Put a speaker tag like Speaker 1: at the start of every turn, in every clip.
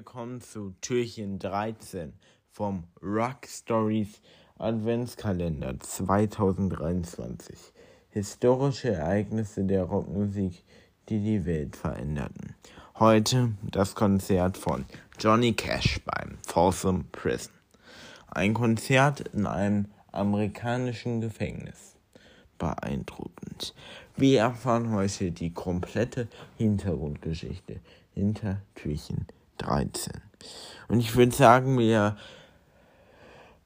Speaker 1: Willkommen zu Türchen 13 vom Rock Stories Adventskalender 2023. Historische Ereignisse der Rockmusik, die die Welt veränderten. Heute das Konzert von Johnny Cash beim Folsom Prison. Ein Konzert in einem amerikanischen Gefängnis. Beeindruckend. Wir erfahren heute die komplette Hintergrundgeschichte hinter Türchen 13. Und ich würde sagen, wir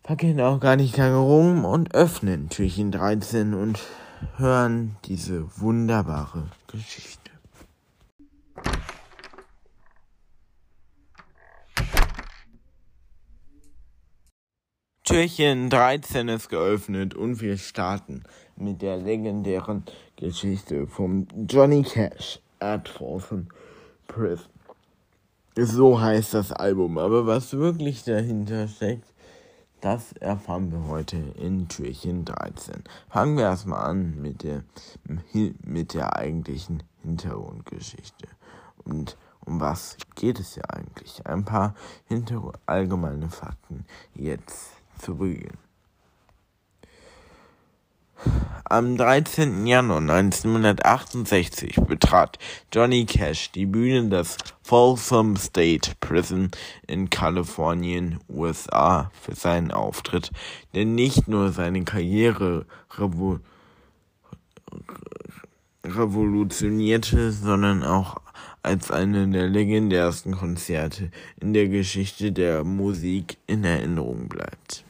Speaker 1: packen auch gar nicht lange rum und öffnen Türchen 13 und hören diese wunderbare Geschichte. Türchen 13 ist geöffnet und wir starten mit der legendären Geschichte vom Johnny Cash at Folsom Prison. So heißt das Album, aber was wirklich dahinter steckt, das erfahren wir heute in Türchen 13. Fangen wir erstmal an mit der, mit der eigentlichen Hintergrundgeschichte. Und um was geht es ja eigentlich? Ein paar allgemeine Fakten jetzt zu Beginn. Am 13. Januar 1968 betrat Johnny Cash die Bühne des Folsom State Prison in Kalifornien, USA, für seinen Auftritt, der nicht nur seine Karriere revo revolutionierte, sondern auch als eine der legendärsten Konzerte in der Geschichte der Musik in Erinnerung bleibt.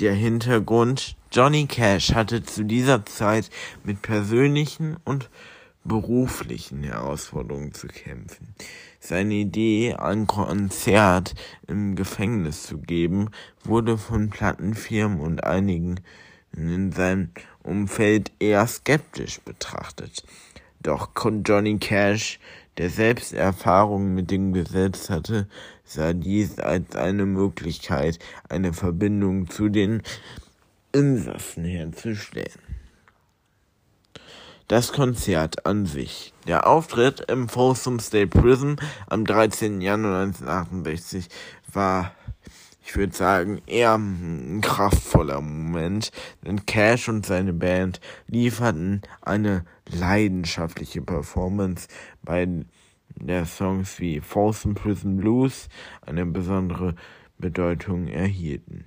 Speaker 1: Der Hintergrund Johnny Cash hatte zu dieser Zeit mit persönlichen und beruflichen Herausforderungen zu kämpfen. Seine Idee, ein Konzert im Gefängnis zu geben, wurde von Plattenfirmen und einigen in seinem Umfeld eher skeptisch betrachtet. Doch Johnny Cash, der selbst Erfahrungen mit dem Gesetz hatte, sah dies als eine Möglichkeit, eine Verbindung zu den Insassen herzustellen. Das Konzert an sich. Der Auftritt im Folsom State Prison am 13. Januar 1968 war, ich würde sagen, eher ein kraftvoller Moment, denn Cash und seine Band lieferten eine leidenschaftliche Performance bei der Songs wie Folsom Prison Blues eine besondere Bedeutung erhielten.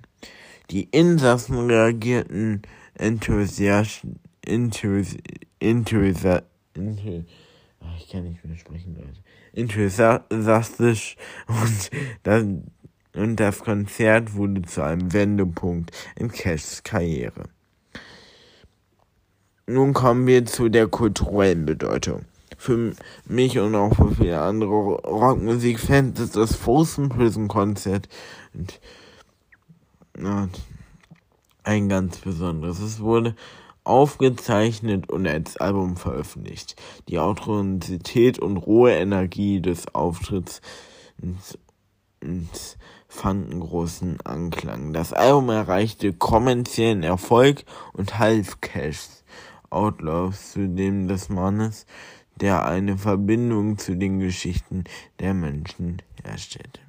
Speaker 1: Die Insassen reagierten enthusiastisch, enthusi, enthusi, enthusi, ich kann nicht mehr sprechen. Enthusiastisch und das, und das Konzert wurde zu einem Wendepunkt in Cashs Karriere. Nun kommen wir zu der kulturellen Bedeutung. Für mich und auch für viele andere Rockmusikfans ist das Folsom Prison Konzert und, und ein ganz besonderes. Es wurde aufgezeichnet und als Album veröffentlicht. Die Authentizität und rohe Energie des Auftritts fanden großen Anklang. Das Album erreichte kommerziellen Erfolg und half Cash Outlaws zu dem des Mannes, der eine Verbindung zu den Geschichten der Menschen herstellte.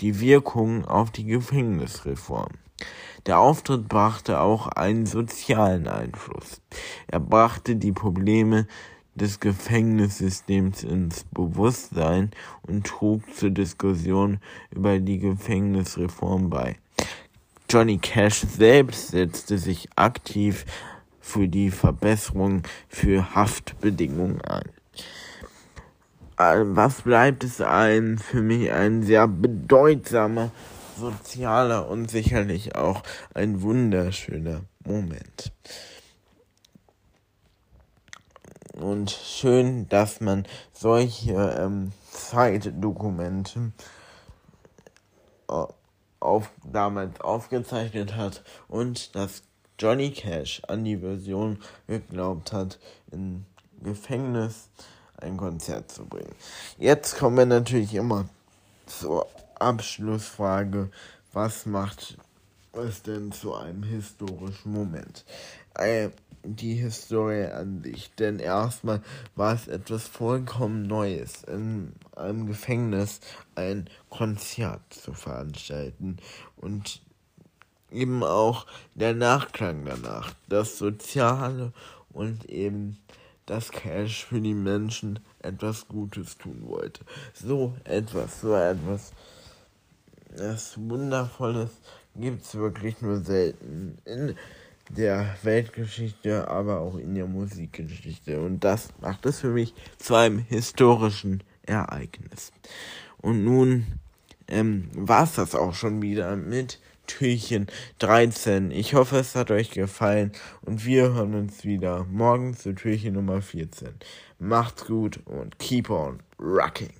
Speaker 1: Die Wirkung auf die Gefängnisreform. Der Auftritt brachte auch einen sozialen Einfluss. Er brachte die Probleme des Gefängnissystems ins Bewusstsein und trug zur Diskussion über die Gefängnisreform bei. Johnny Cash selbst setzte sich aktiv für die Verbesserung für Haftbedingungen ein. Äh, was bleibt es ein für mich ein sehr bedeutsamer sozialer und sicherlich auch ein wunderschöner Moment. Und schön, dass man solche ähm, Zeitdokumente äh, auf, damals aufgezeichnet hat und dass Johnny Cash an die Version geglaubt hat, im Gefängnis ein Konzert zu bringen. Jetzt kommen wir natürlich immer zur Abschlussfrage. Was macht es denn zu einem historischen Moment? Äh, die Historie an sich. Denn erstmal war es etwas vollkommen Neues, in einem Gefängnis ein Konzert zu veranstalten. Und eben auch der Nachklang danach, das Soziale und eben das Cash für die Menschen etwas Gutes tun wollte. So etwas, so etwas. Das Wundervolles gibt es wirklich nur selten. In der Weltgeschichte, aber auch in der Musikgeschichte. Und das macht es für mich zu einem historischen Ereignis. Und nun ähm, war es das auch schon wieder mit Türchen 13. Ich hoffe, es hat euch gefallen und wir hören uns wieder morgen zu Türchen Nummer 14. Macht's gut und keep on rocking.